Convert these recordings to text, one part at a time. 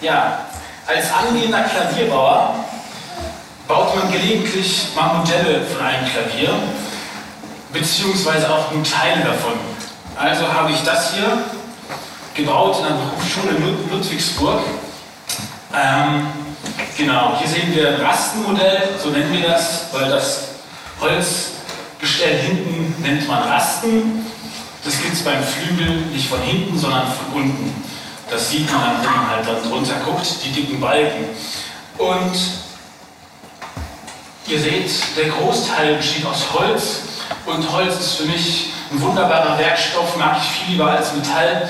Ja, als angehender Klavierbauer baut man gelegentlich mal Modelle von einem Klavier, beziehungsweise auch nur Teile davon. Also habe ich das hier gebaut in der Berufsschule in Ludwigsburg. Ähm, genau, hier sehen wir ein Rastenmodell, so nennen wir das, weil das Holzgestell hinten nennt man Rasten. Das gibt es beim Flügel nicht von hinten, sondern von unten. Das sieht man wenn man halt dann drunter guckt, die dicken Balken. Und ihr seht, der Großteil besteht aus Holz. Und Holz ist für mich ein wunderbarer Werkstoff, mag ich viel lieber als Metall.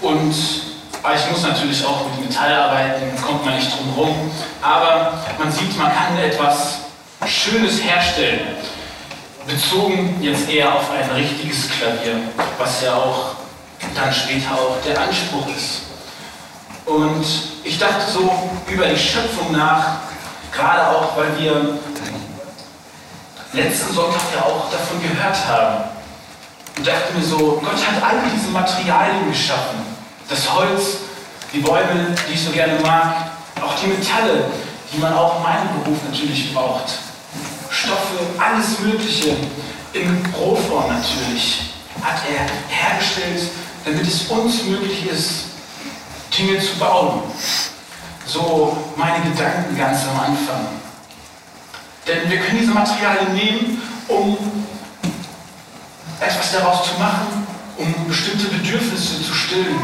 Und ich muss natürlich auch mit Metall arbeiten, kommt man nicht drum herum. Aber man sieht, man kann etwas Schönes herstellen. Bezogen jetzt eher auf ein richtiges Klavier, was ja auch dann später auch der Anspruch ist. Und ich dachte so über die Schöpfung nach, gerade auch, weil wir letzten Sonntag ja auch davon gehört haben. Und dachte mir so, Gott hat all diese Materialien geschaffen. Das Holz, die Bäume, die ich so gerne mag, auch die Metalle, die man auch in meinem Beruf natürlich braucht. Stoffe, alles Mögliche, in Rohform natürlich, hat er hergestellt, damit es uns möglich ist, Dinge zu bauen. So meine Gedanken ganz am Anfang. Denn wir können diese Materialien nehmen, um etwas daraus zu machen, um bestimmte Bedürfnisse zu stillen.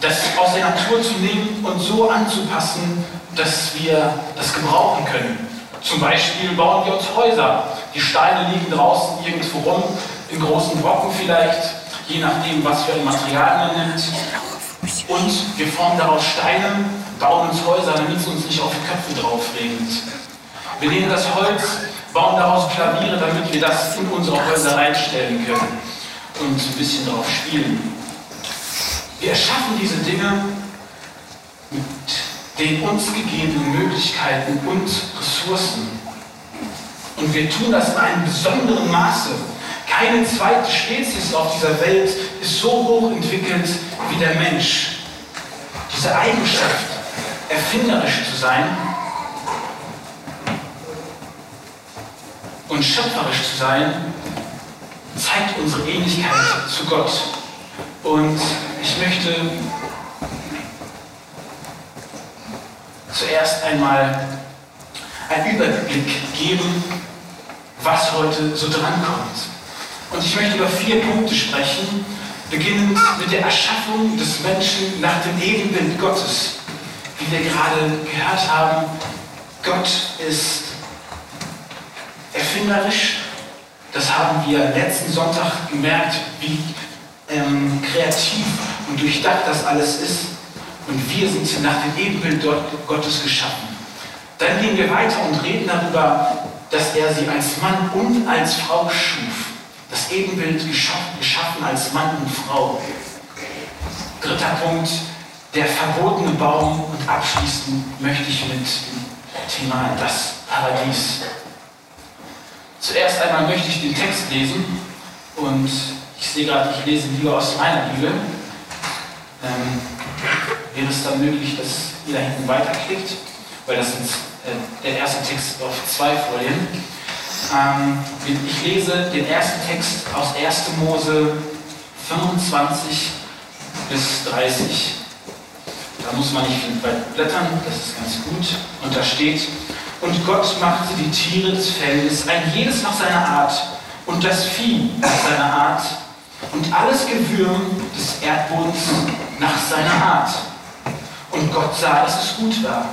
Das aus der Natur zu nehmen und so anzupassen, dass wir das gebrauchen können. Zum Beispiel bauen wir uns Häuser. Die Steine liegen draußen irgendwo rum, in großen Brocken vielleicht, je nachdem, was für ein Material man nimmt. Und wir formen daraus Steine, bauen uns Häuser, damit es uns nicht auf die Köpfe drauf regnet. Wir nehmen das Holz, bauen daraus Klaviere, damit wir das in unsere Häuser reinstellen können und ein bisschen darauf spielen. Wir erschaffen diese Dinge mit den uns gegebenen Möglichkeiten und Ressourcen. Und wir tun das in einem besonderen Maße. Keine zweite Spezies auf dieser Welt ist so hoch entwickelt wie der Mensch. Diese Eigenschaft, erfinderisch zu sein und schöpferisch zu sein, zeigt unsere Ähnlichkeit zu Gott. Und ich möchte zuerst einmal einen Überblick geben, was heute so drankommt. Und ich möchte über vier Punkte sprechen, beginnend mit der Erschaffung des Menschen nach dem Ebenbild Gottes. Wie wir gerade gehört haben, Gott ist erfinderisch. Das haben wir letzten Sonntag gemerkt, wie ähm, kreativ und durchdacht das alles ist. Und wir sind nach dem Ebenbild Gottes geschaffen. Dann gehen wir weiter und reden darüber, dass er sie als Mann und als Frau schuf. Das Ebenbild geschaffen, geschaffen als Mann und Frau. Dritter Punkt, der verbotene Baum. Und abschließend möchte ich mit dem Thema das Paradies. Zuerst einmal möchte ich den Text lesen. Und ich sehe gerade, ich lese lieber aus meiner Bibel. Ähm, wäre es dann möglich, dass ihr da hinten weiterklickt, weil das ist äh, der erste Text auf zwei Folien. Ähm, ich lese den ersten Text aus 1. Mose 25 bis 30. Da muss man nicht weit blättern, das ist ganz gut. Und da steht, und Gott machte die Tiere des Feldes, ein jedes nach seiner Art, und das Vieh nach seiner Art, und alles Gewürm des Erdbodens nach seiner Art. Und Gott sah, dass es gut war.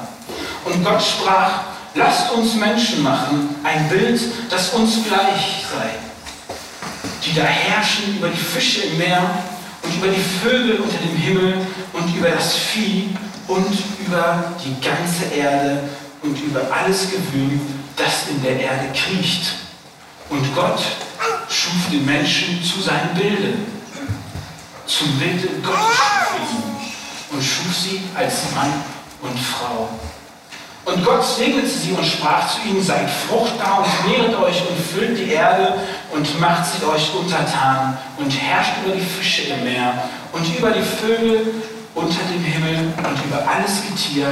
Und Gott sprach, lasst uns Menschen machen, ein Bild, das uns gleich sei, die da herrschen über die Fische im Meer und über die Vögel unter dem Himmel und über das Vieh und über die ganze Erde und über alles Gewühl, das in der Erde kriecht. Und Gott schuf den Menschen zu seinem Bilde. Zum Bilde Gottes schuf ihn und schuf sie als Mann und Frau. Und Gott segnete sie und sprach zu ihnen, seid fruchtbar und mehret euch und füllt die Erde und macht sie euch untertan und herrscht über die Fische im Meer und über die Vögel unter dem Himmel und über alles Getier,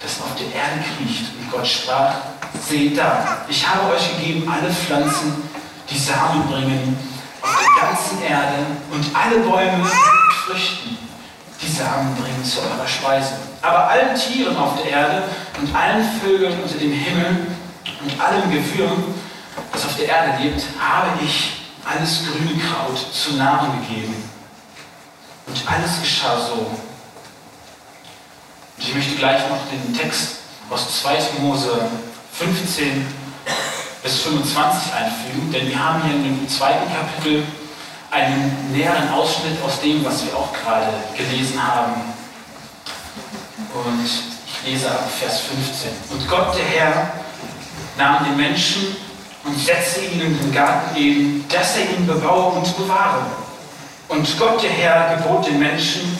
das auf der Erde kriecht. Und Gott sprach, seht da, ich habe euch gegeben alle Pflanzen, die Samen bringen auf der ganzen Erde und alle Bäume Samen bringen zu eurer Speise. Aber allen Tieren auf der Erde und allen Vögeln unter dem Himmel und allem Gewürm, das auf der Erde lebt, habe ich alles grüne Kraut zu Nahrung gegeben. Und alles geschah so. Und ich möchte gleich noch den Text aus 2. Mose 15 bis 25 einfügen, denn wir haben hier in dem zweiten Kapitel einen näheren Ausschnitt aus dem, was wir auch gerade gelesen haben. Und ich lese ab Vers 15. Und Gott, der Herr, nahm den Menschen und setzte ihn in den Garten Eden, dass er ihn bebaue und bewahre. Und Gott, der Herr, gebot den Menschen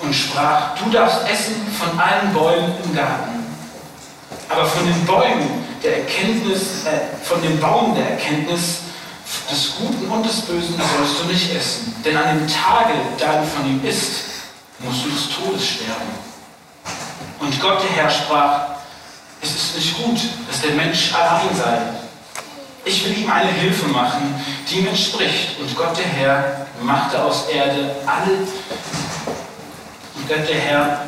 und sprach, du darfst essen von allen Bäumen im Garten. Aber von den Bäumen der Erkenntnis, äh, von dem Baum der Erkenntnis des Guten und des Bösen sollst du nicht essen. Denn an dem Tage, da du von ihm isst, musst du des Todes sterben. Und Gott, der Herr, sprach, es ist nicht gut, dass der Mensch allein sei. Ich will ihm eine Hilfe machen, die ihm entspricht. Und Gott, der Herr, machte aus Erde alle, und Gott, der Herr,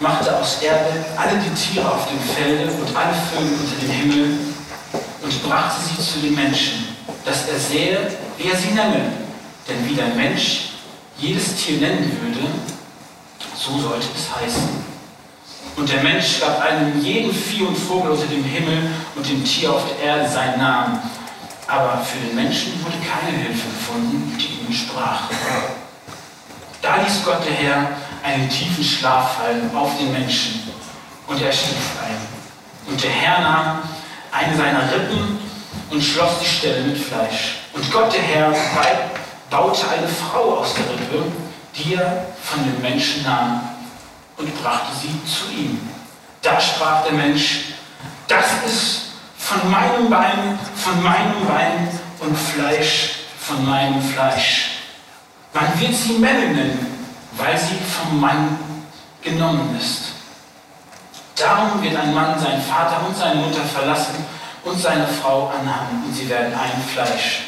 machte aus Erde alle die Tiere auf dem Felde und alle Vögel unter dem Himmel und brachte sie zu den Menschen, dass er sähe, wie er sie nenne. Denn wie der Mensch jedes Tier nennen würde, so sollte es heißen. Und der Mensch gab einem jeden Vieh und Vogel unter dem Himmel und dem Tier auf der Erde seinen Namen. Aber für den Menschen wurde keine Hilfe gefunden, die ihm sprach. Da ließ Gott der Herr einen tiefen Schlaf fallen auf den Menschen und er schlief ein. Und der Herr nahm eine seiner Rippen und schloss die Stelle mit Fleisch. Und Gott der Herr baute eine Frau aus der Rippe, die er von den Menschen nahm und brachte sie zu ihm. Da sprach der Mensch, das ist von meinem Bein, von meinem Bein und Fleisch von meinem Fleisch. Man wird sie Männer nennen, weil sie vom Mann genommen ist. Darum wird ein Mann seinen Vater und seine Mutter verlassen und seine Frau anhaben und sie werden ein Fleisch.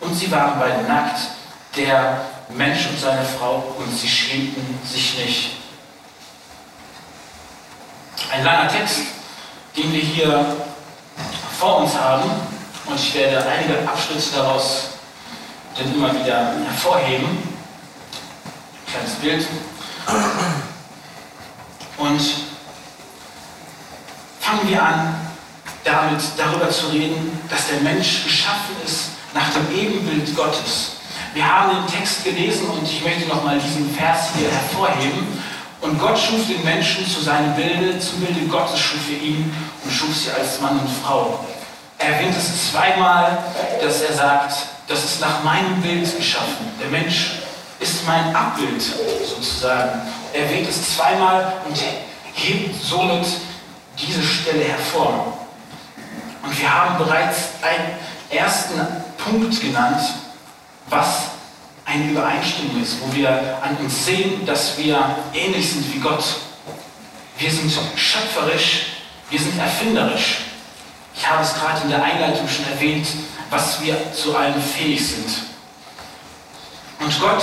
Und sie waren beide nackt, der Mensch und seine Frau, und sie schämten sich nicht. Ein langer Text, den wir hier vor uns haben, und ich werde einige Abschnitte daraus dann immer wieder hervorheben. Kleines Bild. Und fangen wir an, damit darüber zu reden, dass der Mensch geschaffen ist nach dem Ebenbild Gottes. Wir haben den Text gelesen und ich möchte nochmal diesen Vers hier hervorheben. Und Gott schuf den Menschen zu seinem Bilde, zum Bilde Gottes schuf er ihn und schuf sie als Mann und Frau. Er erwähnt es zweimal, dass er sagt, das ist nach meinem Bild geschaffen. Der Mensch ist mein Abbild sozusagen. Er erwähnt es zweimal und hebt somit diese Stelle hervor. Und wir haben bereits einen ersten Punkt genannt, was eine Übereinstimmung ist, wo wir an uns sehen, dass wir ähnlich sind wie Gott. Wir sind schöpferisch, wir sind erfinderisch. Ich habe es gerade in der Einleitung schon erwähnt, was wir zu allem fähig sind. Und Gott,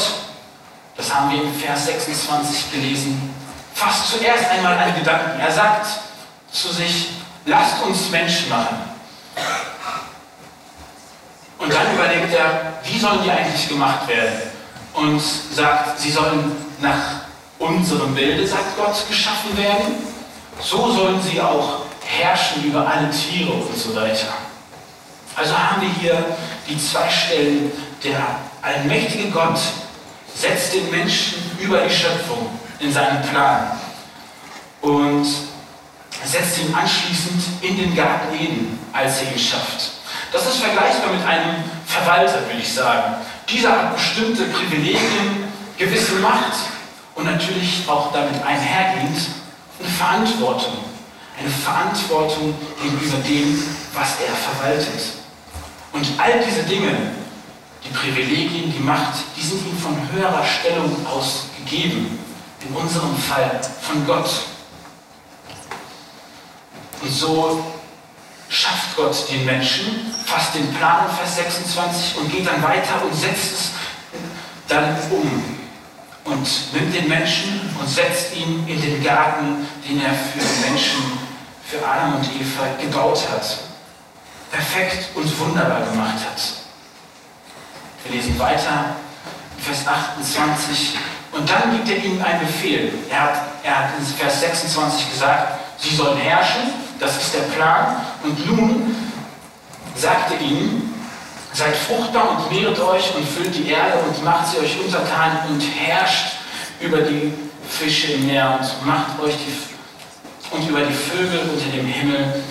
das haben wir im Vers 26 gelesen, fasst zuerst einmal einen Gedanken. Er sagt zu sich, lasst uns Menschen machen. Und dann überlegt er, wie sollen die eigentlich gemacht werden? Und sagt, sie sollen nach unserem Bilde, sagt Gott, geschaffen werden. So sollen sie auch herrschen über alle Tiere und so weiter. Also haben wir hier die zwei Stellen. Der allmächtige Gott setzt den Menschen über die Schöpfung in seinen Plan und setzt ihn anschließend in den Garten Eden, als er ihn schafft. Das ist vergleichbar mit einem Verwalter, würde ich sagen. Dieser hat bestimmte Privilegien, gewisse Macht und natürlich auch damit einhergehend eine Verantwortung. Eine Verantwortung gegenüber dem, was er verwaltet. Und all diese Dinge, die Privilegien, die Macht, die sind ihm von höherer Stellung aus gegeben. In unserem Fall von Gott. Und so schafft Gott den Menschen, fasst den Plan in Vers 26 und geht dann weiter und setzt es dann um und nimmt den Menschen und setzt ihn in den Garten, den er für den Menschen, für Adam und Eva gebaut hat. Perfekt und wunderbar gemacht hat. Wir lesen weiter, Vers 28. Und dann gibt er ihnen einen Befehl. Er hat, er hat in Vers 26 gesagt, sie sollen herrschen, das ist der Plan. Und nun sagt er ihnen, seid fruchtbar und mehret euch und füllt die Erde und macht sie euch untertan und herrscht über die Fische im Meer und macht euch die, und über die Vögel unter dem Himmel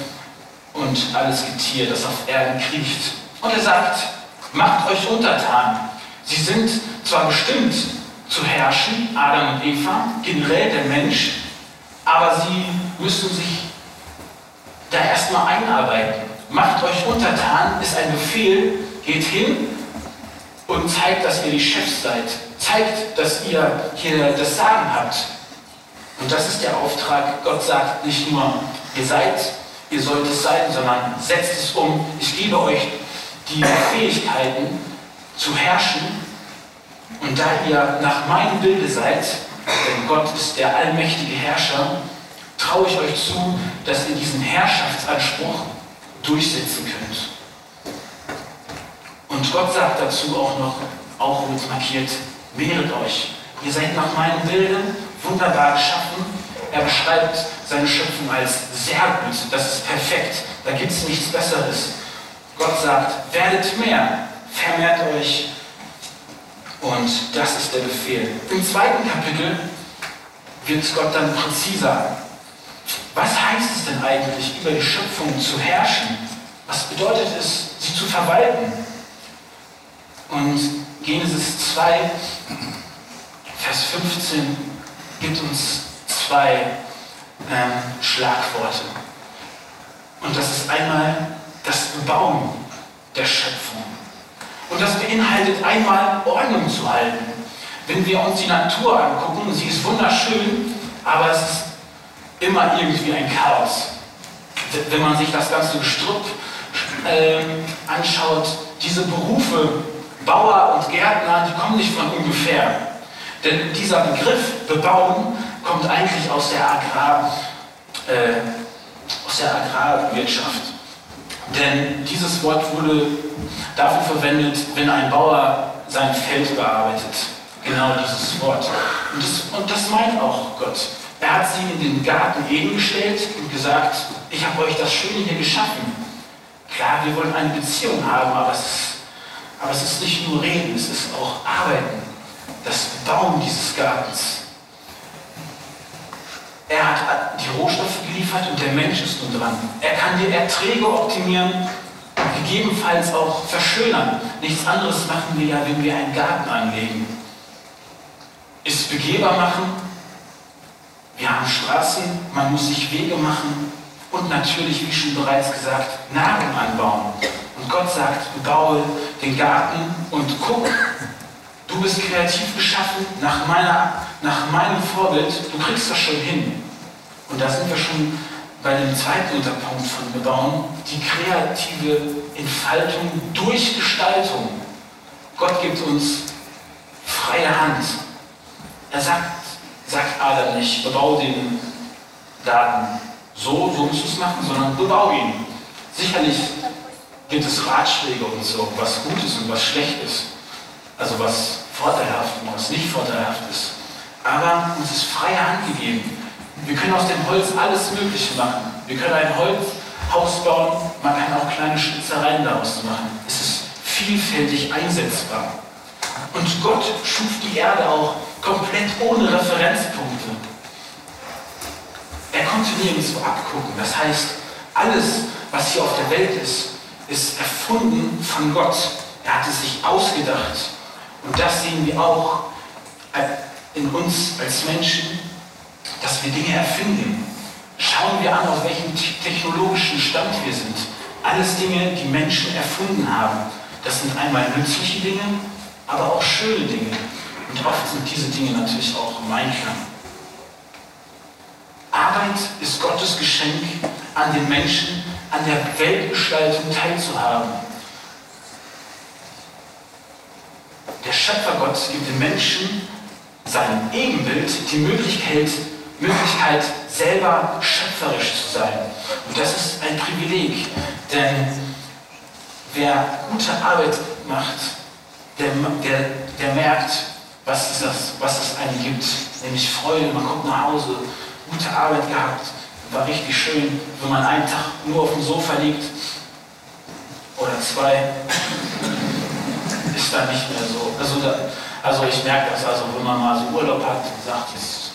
und alles Getier, das auf Erden kriecht. Und er sagt, macht euch untertan. Sie sind zwar bestimmt zu herrschen, Adam und Eva, generell der Mensch, aber sie müssen sich da erstmal einarbeiten. Macht euch untertan, ist ein Befehl, geht hin und zeigt, dass ihr die Chefs seid. Zeigt, dass ihr hier das Sagen habt. Und das ist der Auftrag. Gott sagt nicht nur, ihr seid, ihr sollt es sein, sondern setzt es um. Ich gebe euch die Fähigkeiten zu herrschen. Und da ihr nach meinem Bilde seid, denn Gott ist der allmächtige Herrscher, traue ich euch zu, dass ihr diesen Herrschaftsanspruch durchsetzen könnt. Und Gott sagt dazu auch noch, auch mit markiert, mehret euch. Ihr seid nach meinem Bilde wunderbar geschaffen. Er beschreibt seine Schöpfung als sehr gut. Das ist perfekt. Da gibt es nichts Besseres. Gott sagt, werdet mehr, vermehrt euch. Und das ist der Befehl. Im zweiten Kapitel wird Gott dann präziser. Was heißt es denn eigentlich, über die Schöpfung zu herrschen? Was bedeutet es, sie zu verwalten? Und Genesis 2, Vers 15 gibt uns zwei ähm, Schlagworte. Und das ist einmal das Bebauen der Schöpfung. Und das beinhaltet einmal Ordnung zu halten. Wenn wir uns die Natur angucken, sie ist wunderschön, aber es ist immer irgendwie ein Chaos. Wenn man sich das ganze Gestrüpp äh, anschaut, diese Berufe, Bauer und Gärtner, die kommen nicht von ungefähr. Denn dieser Begriff bebauen kommt eigentlich aus der, Agrar, äh, aus der Agrarwirtschaft. Denn dieses Wort wurde dafür verwendet, wenn ein Bauer sein Feld bearbeitet. Genau dieses Wort. Und das, und das meint auch Gott. Er hat sie in den Garten Eden gestellt und gesagt, ich habe euch das Schöne hier geschaffen. Klar, wir wollen eine Beziehung haben, aber es, ist, aber es ist nicht nur Reden, es ist auch Arbeiten. Das Bauen dieses Gartens. Er hat die Rohstoffe geliefert und der Mensch ist nun dran. Er kann die Erträge optimieren, gegebenenfalls auch verschönern. Nichts anderes machen wir ja, wenn wir einen Garten anlegen. Ist begehbar machen, wir haben Straßen, man muss sich Wege machen und natürlich, wie schon bereits gesagt, Nahrung anbauen. Und Gott sagt, baue den Garten und guck, du bist kreativ geschaffen nach, meiner, nach meinem Vorbild, du kriegst das schon hin. Und da sind wir schon bei dem zweiten Unterpunkt von Bebauen, die kreative Entfaltung durch Gestaltung. Gott gibt uns freie Hand. Er sagt, sagt Adam nicht, bebau den Garten so, so musst du es machen, sondern bebau ihn. Sicherlich gibt es Ratschläge und so, was gut ist und was schlecht ist. Also was vorteilhaft und was nicht vorteilhaft ist. Aber uns ist freie Hand gegeben. Wir können aus dem Holz alles Mögliche machen. Wir können ein Holzhaus bauen, man kann auch kleine Schnitzereien daraus machen. Es ist vielfältig einsetzbar. Und Gott schuf die Erde auch komplett ohne Referenzpunkte. Er konnte nirgendwo abgucken. Das heißt, alles, was hier auf der Welt ist, ist erfunden von Gott. Er hat es sich ausgedacht. Und das sehen wir auch in uns als Menschen, dass wir Dinge erfinden. Schauen wir an, auf welchem technologischen Stand wir sind. Alles Dinge, die Menschen erfunden haben. Das sind einmal nützliche Dinge, aber auch schöne Dinge. Und oft sind diese Dinge natürlich auch im Einklang. Arbeit ist Gottes Geschenk an den Menschen, an der Weltgestaltung teilzuhaben. Der Schöpfergott gibt den Menschen seinem Ebenbild die Möglichkeit, Möglichkeit, selber schöpferisch zu sein. Und das ist ein Privileg, denn wer gute Arbeit macht, der, der, der merkt, was es, das, was es einem gibt, nämlich Freude. Man kommt nach Hause, gute Arbeit gehabt, war richtig schön, wenn man einen Tag nur auf dem Sofa liegt oder zwei, ist da nicht mehr so. Also, da, also ich merke das, also wenn man mal so Urlaub hat und sagt, jetzt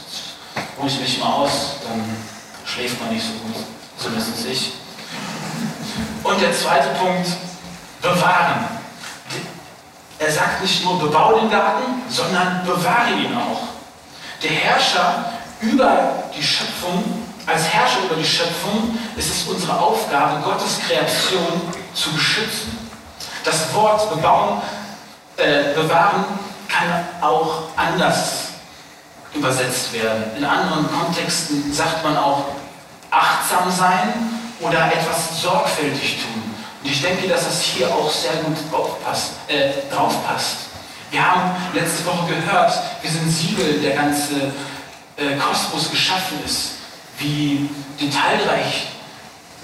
ruhe ich mich mal aus, dann schläft man nicht so gut, zumindest ich. Und der zweite Punkt, bewahren. Er sagt nicht nur, bebau den Garten, sondern bewahre ihn auch. Der Herrscher über die Schöpfung, als Herrscher über die Schöpfung, ist es unsere Aufgabe, Gottes Kreation zu beschützen. Das Wort bebauen, äh, bewahren kann auch anders übersetzt werden. In anderen Kontexten sagt man auch achtsam sein oder etwas sorgfältig tun. Und ich denke, dass das hier auch sehr gut aufpasst, äh, drauf passt. Wir haben letzte Woche gehört, wir sind Siegel, der ganze äh, Kosmos geschaffen ist, wie detailreich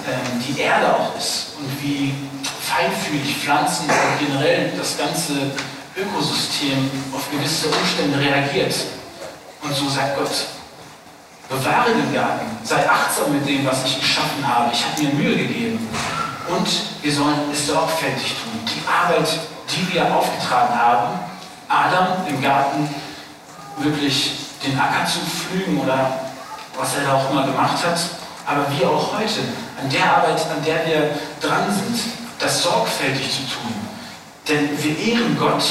ähm, die Erde auch ist und wie feinfühlig Pflanzen und generell das ganze Ökosystem auf gewisse Umstände reagiert. Und so sagt Gott, bewahre den Garten, sei achtsam mit dem, was ich geschaffen habe. Ich habe mir Mühe gegeben. Und wir sollen es sorgfältig tun. Die Arbeit, die wir aufgetragen haben, Adam im Garten wirklich den Acker zu pflügen oder was er da auch immer gemacht hat, aber wir auch heute, an der Arbeit, an der wir dran sind, das sorgfältig zu tun. Denn wir ehren Gott,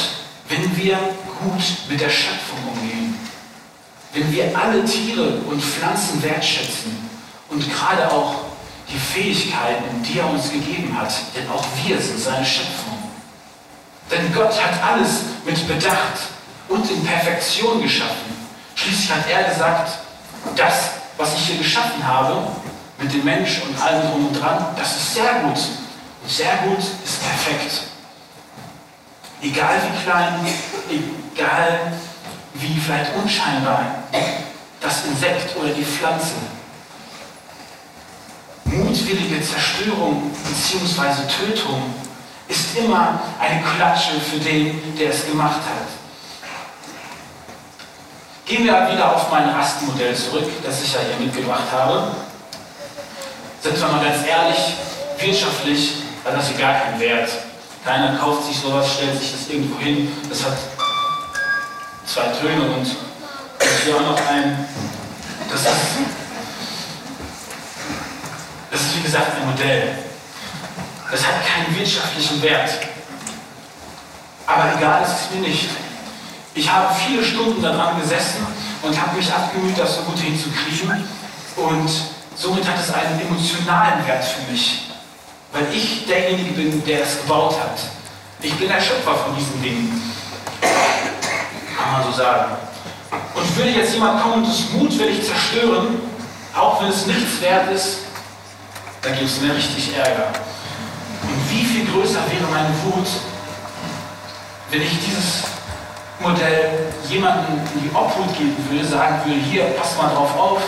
wenn wir gut mit der Schöpfung umgehen. Wenn wir alle Tiere und Pflanzen wertschätzen und gerade auch die Fähigkeiten, die er uns gegeben hat, denn auch wir sind seine Schöpfung. Denn Gott hat alles mit Bedacht und in Perfektion geschaffen. Schließlich hat er gesagt, das, was ich hier geschaffen habe, mit dem Mensch und allem drum und dran, das ist sehr gut. Und sehr gut ist perfekt. Egal wie klein, egal wie vielleicht unscheinbar das Insekt oder die Pflanze, mutwillige Zerstörung bzw. Tötung ist immer eine Klatsche für den, der es gemacht hat. Gehen wir wieder auf mein Rastmodell zurück, das ich ja hier mitgebracht habe. Sind wir mal ganz ehrlich, wirtschaftlich hat das hier gar keinen Wert. Keiner kauft sich sowas, stellt sich das irgendwo hin. Das hat zwei Töne und hier auch noch ein. Das ist das ist wie gesagt ein Modell. Das hat keinen wirtschaftlichen Wert. Aber egal ist es mir nicht. Ich habe viele Stunden daran gesessen und habe mich abgemüht, das so gut hinzukriegen. Und somit hat es einen emotionalen Wert für mich. Weil ich derjenige bin, der es gebaut hat. Ich bin der Schöpfer von diesen Dingen. Kann man so sagen. Und würde jetzt jemand kommen und es mutwillig zerstören, auch wenn es nichts wert ist, da gibt es mir richtig Ärger. Und wie viel größer wäre meine Wut, wenn ich dieses Modell jemandem in die Obhut geben würde, sagen würde, hier, pass mal drauf auf,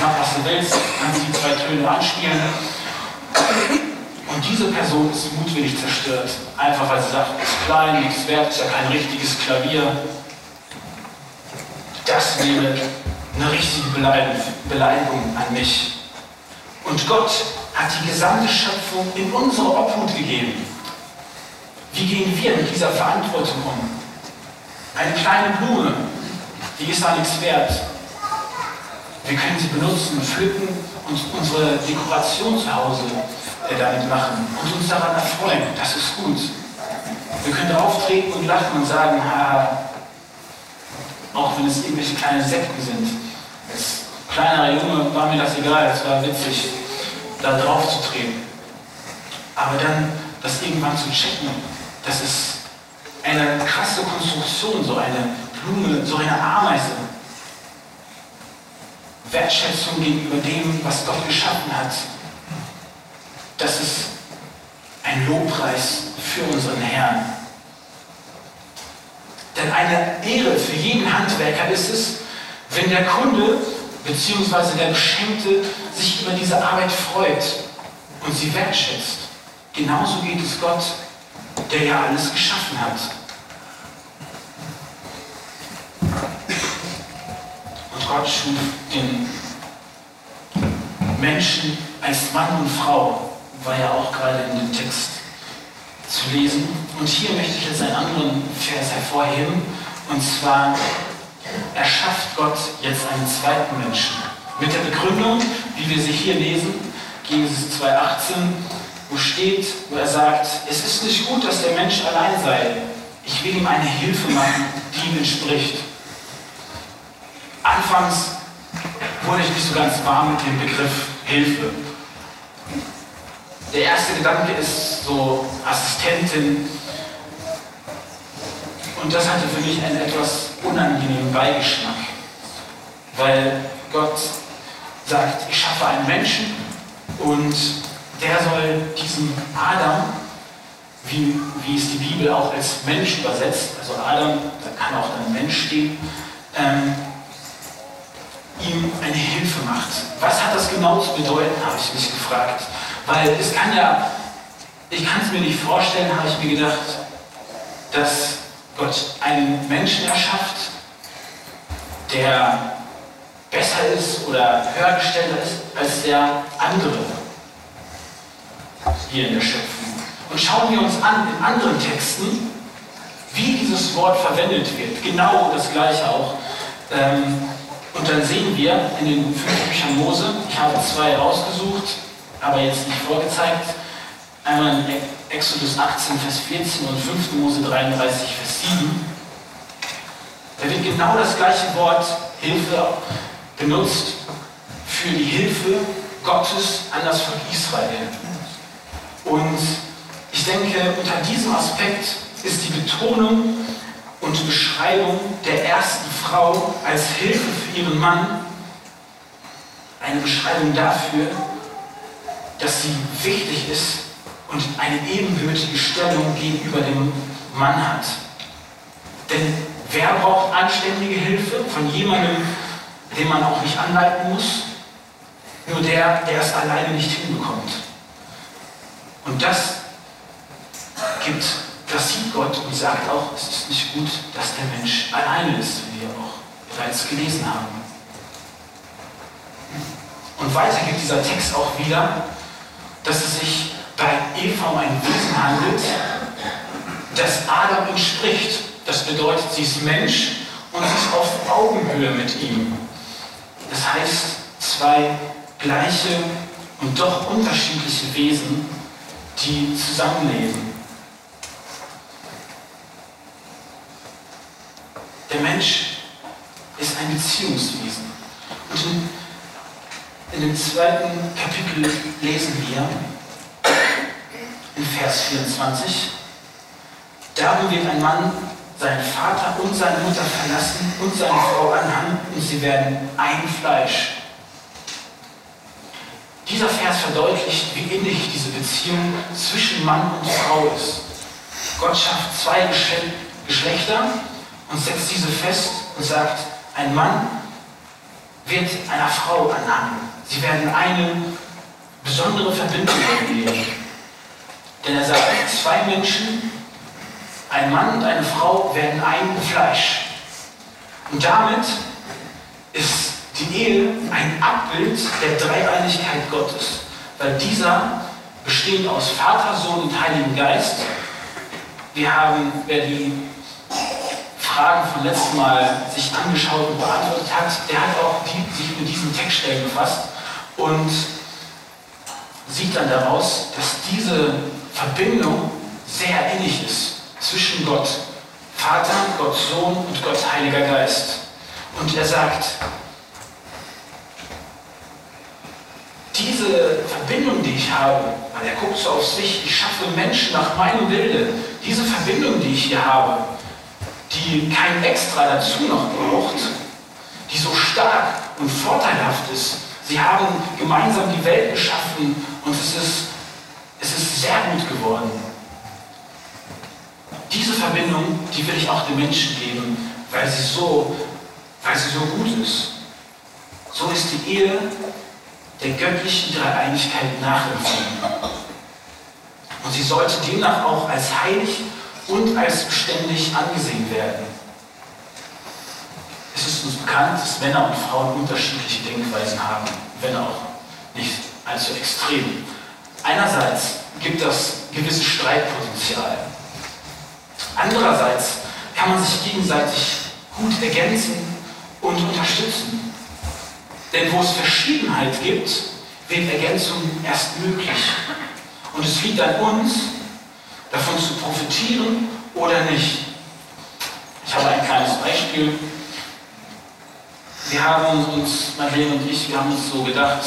mach was du willst, kannst die zwei Töne anspielen. Und diese Person ist mutwillig zerstört, einfach weil sie sagt, ist klein, nichts wert, ist ja kein richtiges Klavier. Das wäre eine richtige Beleidigung an mich. Und Gott hat die gesamte Schöpfung in unsere Obhut gegeben. Wie gehen wir mit dieser Verantwortung um? Eine kleine Blume, die ist da nichts wert. Wir können sie benutzen, pflücken und unsere Dekoration zu Hause äh, damit machen und uns daran erfreuen. Das ist gut. Wir können drauf treten und lachen und sagen, ha, auch wenn es irgendwelche kleine Sekten sind. Als kleinerer Junge war mir das egal, es war witzig da drauf zu treten. Aber dann das irgendwann zu checken, das ist eine krasse Konstruktion, so eine Blume, so eine Ameise. Wertschätzung gegenüber dem, was Gott geschaffen hat. Das ist ein Lobpreis für unseren Herrn. Denn eine Ehre für jeden Handwerker ist es, wenn der Kunde bzw. der Beschenkte sich über diese Arbeit freut und sie wertschätzt. Genauso geht es Gott, der ja alles geschaffen hat. Und Gott schuf den Menschen als Mann und Frau, war ja auch gerade in dem Text zu lesen. Und hier möchte ich jetzt einen anderen Vers hervorheben, und zwar erschafft Gott jetzt einen zweiten Menschen. Mit der Begründung, wie wir sie hier lesen, Genesis 2,18, wo steht, wo er sagt, es ist nicht gut, dass der Mensch allein sei. Ich will ihm eine Hilfe machen, die ihm entspricht. Anfangs wurde ich nicht so ganz warm mit dem Begriff Hilfe. Der erste Gedanke ist so Assistentin. Und das hatte für mich einen etwas unangenehmen Beigeschmack, weil Gott sagt, ich schaffe einen Menschen und der soll diesen Adam, wie, wie es die Bibel auch als Mensch übersetzt, also Adam, da kann auch dann Mensch stehen, ähm, ihm eine Hilfe macht. Was hat das genau zu bedeuten, habe ich mich gefragt. Weil es kann ja, ich kann es mir nicht vorstellen, habe ich mir gedacht, dass Gott einen Menschen erschafft, der besser ist oder höher gestellt ist als der andere hier in der Schöpfung. Und schauen wir uns an in anderen Texten, wie dieses Wort verwendet wird. Genau das gleiche auch. Ähm, und dann sehen wir in den fünf Büchern Mose, ich habe zwei rausgesucht, aber jetzt nicht vorgezeigt, einmal in Exodus 18, Vers 14 und 5. Mose 33, Vers 7. Da wird genau das gleiche Wort Hilfe benutzt für die Hilfe Gottes an das Volk Israel. Und ich denke, unter diesem Aspekt ist die Betonung und Beschreibung der ersten Frau als Hilfe für ihren Mann eine Beschreibung dafür, dass sie wichtig ist und eine ebenbürtige Stellung gegenüber dem Mann hat. Denn wer braucht anständige Hilfe von jemandem, den man auch nicht anleiten muss? Nur der, der es alleine nicht hinbekommt. Und das gibt, das sieht Gott und sagt auch, es ist nicht gut, dass der Mensch alleine ist, wie wir auch bereits gelesen haben. Und weiter gibt dieser Text auch wieder, dass es sich bei Eva um ein Wesen handelt, das Adam entspricht. Das bedeutet, sie ist Mensch und sie ist auf Augenhöhe mit ihm. Das heißt, zwei gleiche und doch unterschiedliche Wesen, die zusammenleben. Der Mensch ist ein Beziehungswesen. Und in, in dem zweiten Kapitel lesen wir in Vers 24, Darum wird ein Mann seinen Vater und seine Mutter verlassen und seine Frau anhangen und sie werden ein Fleisch. Dieser Vers verdeutlicht, wie innig diese Beziehung zwischen Mann und Frau ist. Gott schafft zwei Geschlechter und setzt diese fest und sagt, ein Mann wird einer Frau anhangen. Sie werden eine besondere Verbindung eingehen. Denn er sagt, zwei Menschen, ein Mann und eine Frau werden ein Fleisch. Und damit ist die Ehe ein Abbild der Dreieinigkeit Gottes, weil dieser besteht aus Vater, Sohn und Heiligen Geist. Wir haben, wer die Fragen von letztem Mal sich angeschaut und beantwortet hat, der hat auch die, sich mit diesen Textstellen befasst und sieht dann daraus, dass diese Verbindung sehr innig ist zwischen Gott, Vater, Gott Sohn und Gott Heiliger Geist. Und er sagt, diese Verbindung, die ich habe, weil er guckt so auf sich, ich schaffe Menschen nach meinem Wilde, diese Verbindung, die ich hier habe, die kein Extra dazu noch braucht, die so stark und vorteilhaft ist. Sie haben gemeinsam die Welt geschaffen und es ist, ist sehr gut geworden. Diese Verbindung, die will ich auch den Menschen geben, weil sie so, weil sie so gut ist. So ist die Ehe der göttlichen Dreieinigkeit nachempfunden. Und sie sollte demnach auch als heilig und als beständig angesehen werden. Es ist uns bekannt, dass Männer und Frauen unterschiedliche Denkweisen haben, wenn auch nicht allzu extrem. Einerseits gibt das gewisse Streitpotenzial. Andererseits kann man sich gegenseitig gut ergänzen und unterstützen. Denn wo es Verschiedenheit gibt, wird Ergänzung erst möglich. Und es liegt an uns, davon zu profitieren oder nicht. Ich habe ein kleines Beispiel. Wir haben uns, Marlene und ich, wir haben uns so gedacht,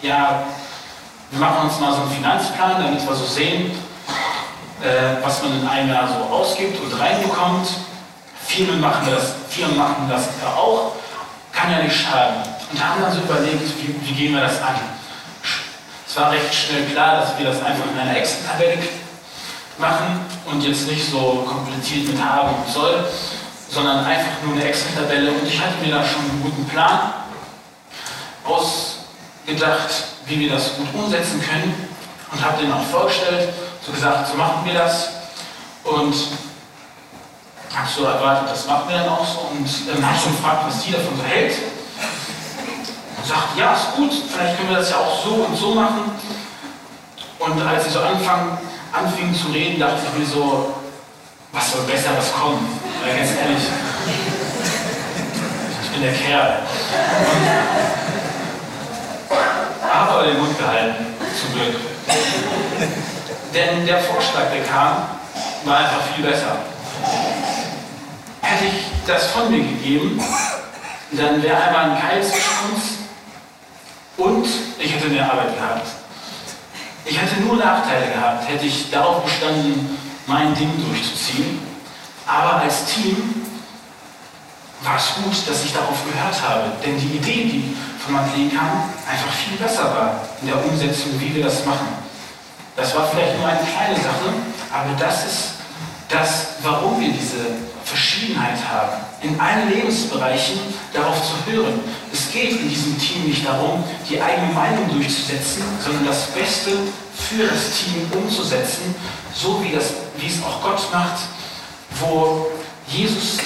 ja, wir machen uns mal so einen Finanzplan, damit wir so sehen, äh, was man in einem Jahr so ausgibt und reinbekommt. Viele machen das, Firmen machen das auch, kann ja nicht schaden. Und haben dann so überlegt, wie, wie gehen wir das an? Es war recht schnell klar, dass wir das einfach in einer Excel-Tabelle machen und jetzt nicht so kompliziert mit haben und soll, sondern einfach nur eine Excel-Tabelle. Und ich hatte mir da schon einen guten Plan ausgedacht, wie wir das gut umsetzen können und habe den auch vorgestellt so gesagt, so machen wir das. Und habe so erwartet, das machen wir dann auch so. Und ähm, habe schon gefragt, was die davon so hält. Und sagt, ja, ist gut, vielleicht können wir das ja auch so und so machen. Und als sie so anfangen, anfingen zu reden, dachte ich mir so, was soll besser was kommen? Weil ganz ehrlich, ich bin der Kerl. Aber den Mund gehalten, zum Glück. Denn der Vorschlag, der kam, war einfach viel besser. Hätte ich das von mir gegeben, dann wäre einmal ein Keil zwischen uns und ich hätte mehr Arbeit gehabt. Ich hätte nur Nachteile gehabt, hätte ich darauf bestanden, mein Ding durchzuziehen. Aber als Team war es gut, dass ich darauf gehört habe. Denn die Idee, die von Madeleine kam, einfach viel besser war in der Umsetzung, wie wir das machen. Das war vielleicht nur eine kleine Sache, aber das ist das, warum wir diese Verschiedenheit haben. In allen Lebensbereichen darauf zu hören. Es geht in diesem Team nicht darum, die eigene Meinung durchzusetzen, sondern das Beste für das Team umzusetzen, so wie, das, wie es auch Gott macht, wo Jesus,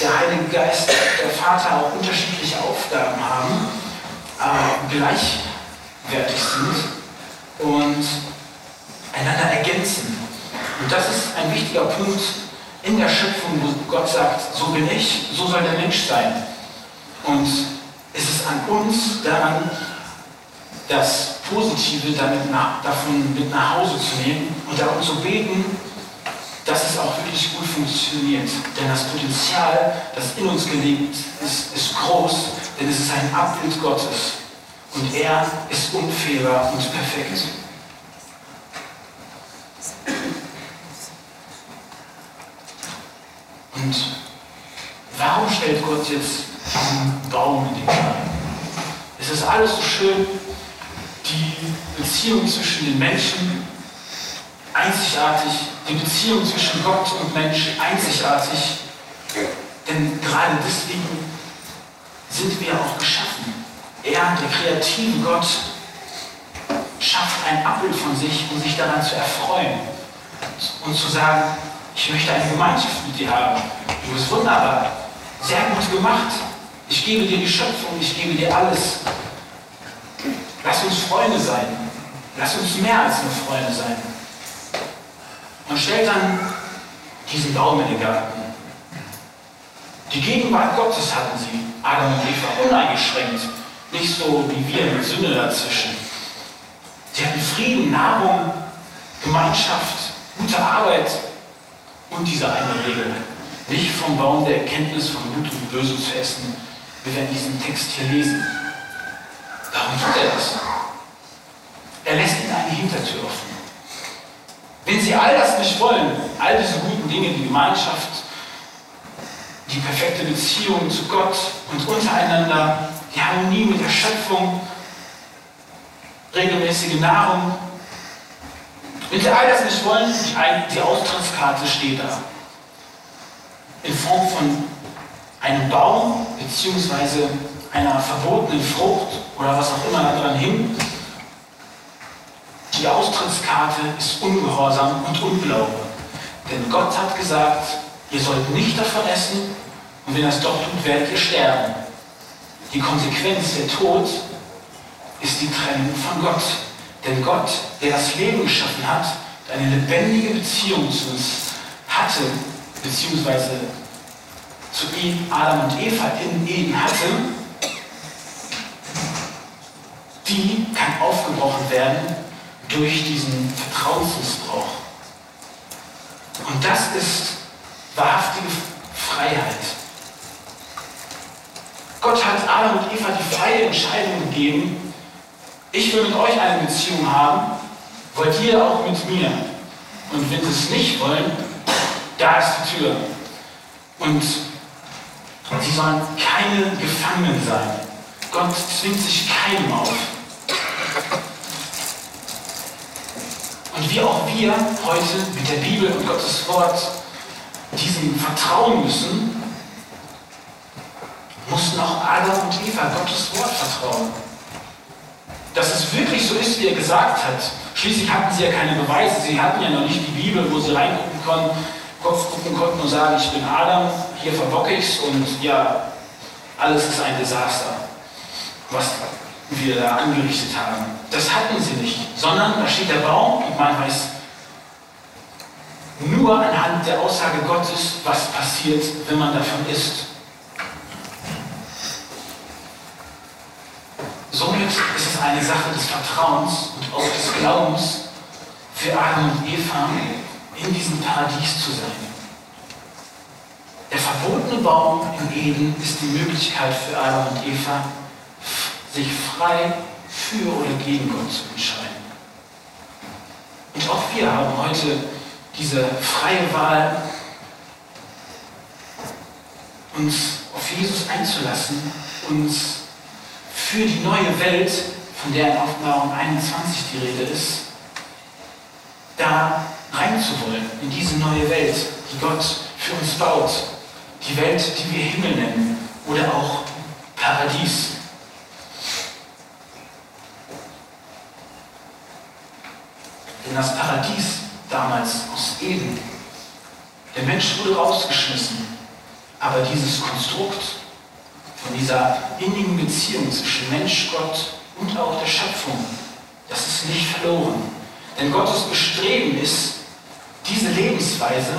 der Heilige Geist, der Vater auch unterschiedliche Aufgaben haben, aber gleichwertig sind und einander ergänzen. Und das ist ein wichtiger Punkt in der Schöpfung, wo Gott sagt, so bin ich, so soll der Mensch sein. Und es ist an uns daran, das Positive damit nach, davon mit nach Hause zu nehmen und darum zu beten, dass es auch wirklich gut funktioniert. Denn das Potenzial, das in uns gelegt ist, ist groß, denn es ist ein Abbild Gottes. Und er ist unfehlbar und perfekt. Und warum stellt Gott jetzt einen Baum in den Garten? Es ist alles so schön, die Beziehung zwischen den Menschen einzigartig, die Beziehung zwischen Gott und Mensch einzigartig. Denn gerade deswegen sind wir auch geschaffen. Er, der kreative Gott, schafft ein Abbild von sich, um sich daran zu erfreuen und zu sagen, ich möchte eine Gemeinschaft mit dir haben. Du bist wunderbar. Sehr gut gemacht. Ich gebe dir die Schöpfung, ich gebe dir alles. Lass uns Freunde sein. Lass uns mehr als nur Freunde sein. Und stellt dann diesen Baum in den Garten. Die Gegenwart Gottes hatten sie, Adam und Eva, uneingeschränkt. Nicht so wie wir mit Sünde dazwischen. Sie hatten Frieden, Nahrung, Gemeinschaft, gute Arbeit, und diese eine Regel, nicht vom Baum der Erkenntnis von Gut und Böse zu essen, wie wir in diesem Text hier lesen. Warum tut er das? Er lässt ihnen eine Hintertür offen. Wenn sie all das nicht wollen, all diese guten Dinge, die Gemeinschaft, die perfekte Beziehung zu Gott und untereinander, die Harmonie mit der Schöpfung, regelmäßige Nahrung. Wenn Sie all das nicht wollen, die, Austrittskarte steht da. In Form von einem Baum bzw. einer verbotenen Frucht oder was auch immer da dran hing. Die Austrittskarte ist Ungehorsam und Unglaube. Denn Gott hat gesagt, ihr sollt nicht davon essen und wenn ihr das doch tut, werdet ihr sterben. Die Konsequenz, der Tod, ist die Trennung von Gott. Denn Gott, der das Leben geschaffen hat, eine lebendige Beziehung zu uns hatte, beziehungsweise zu ihm, Adam und Eva in Eden hatte, die kann aufgebrochen werden durch diesen Vertrauensmissbrauch. Und das ist wahrhaftige Freiheit. Gott hat Adam und Eva die freie Entscheidung gegeben, ich will mit euch eine Beziehung haben, wollt ihr auch mit mir. Und wenn sie es nicht wollen, da ist die Tür. Und sie sollen keine Gefangenen sein. Gott zwingt sich keinem auf. Und wie auch wir heute mit der Bibel und Gottes Wort diesem vertrauen müssen, mussten auch Adam und Eva Gottes Wort vertrauen. Dass es wirklich so ist, wie er gesagt hat. Schließlich hatten sie ja keine Beweise. Sie hatten ja noch nicht die Bibel, wo sie reingucken konnten, Kopf gucken konnten und sagen, ich bin Adam, hier verbocke ich's und ja, alles ist ein Desaster, was wir da angerichtet haben. Das hatten sie nicht, sondern da steht der Baum und man weiß nur anhand der Aussage Gottes, was passiert, wenn man davon isst. Somit ist es eine Sache des Vertrauens und auch des Glaubens für Adam und Eva, in diesem Paradies zu sein. Der verbotene Baum in Eden ist die Möglichkeit für Adam und Eva, sich frei für oder gegen Gott zu entscheiden. Und auch wir haben heute diese freie Wahl, uns auf Jesus einzulassen, uns für die neue Welt, von der in Offenbarung 21 die Rede ist, da reinzuwollen, in diese neue Welt, die Gott für uns baut. Die Welt, die wir Himmel nennen oder auch Paradies. Denn das Paradies damals aus Eden, der Mensch wurde rausgeschmissen, aber dieses Konstrukt von dieser innigen Beziehung zwischen Mensch, Gott und auch der Schöpfung, das ist nicht verloren. Denn Gottes Bestreben ist, diese Lebensweise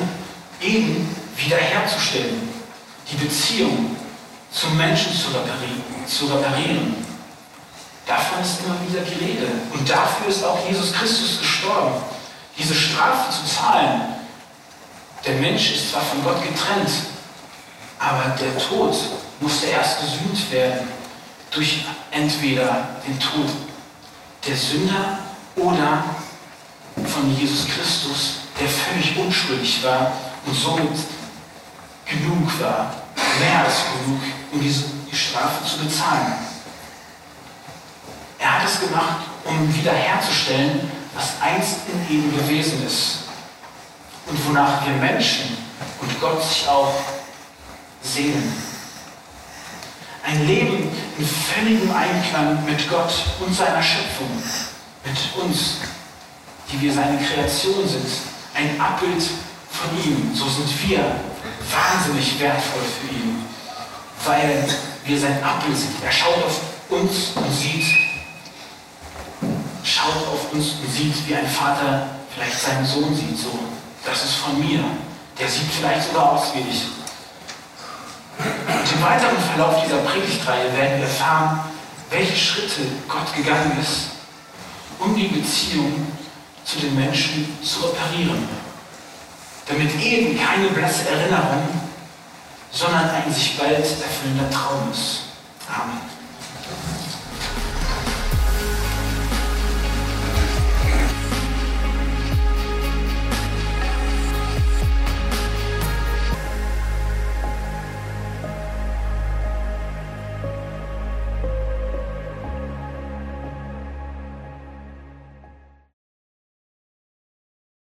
eben wiederherzustellen, die Beziehung zum Menschen zu reparieren. Zu reparieren. Davon ist immer wieder die Rede. Und dafür ist auch Jesus Christus gestorben, diese Strafe zu zahlen. Der Mensch ist zwar von Gott getrennt, aber der Tod musste erst gesühnt werden durch entweder den Tod der Sünder oder von Jesus Christus, der völlig unschuldig war und somit genug war, mehr als genug, um diese die Strafe zu bezahlen. Er hat es gemacht, um wiederherzustellen, was einst in ihm gewesen ist und wonach wir Menschen und Gott sich auch sehnen. Ein Leben in völligem Einklang mit Gott und seiner Schöpfung, mit uns, die wir seine Kreation sind, ein Abbild von ihm. So sind wir wahnsinnig wertvoll für ihn, weil wir sein Abbild sind. Er schaut auf uns und sieht, schaut auf uns und sieht, wie ein Vater vielleicht seinen Sohn sieht. So, das ist von mir. Der sieht vielleicht sogar aus wie ich. Und im weiteren Verlauf dieser Predigtreihe werden wir erfahren, welche Schritte Gott gegangen ist, um die Beziehung zu den Menschen zu reparieren. Damit eben keine blasse Erinnerung, sondern ein sich bald erfüllender Traum ist. Amen.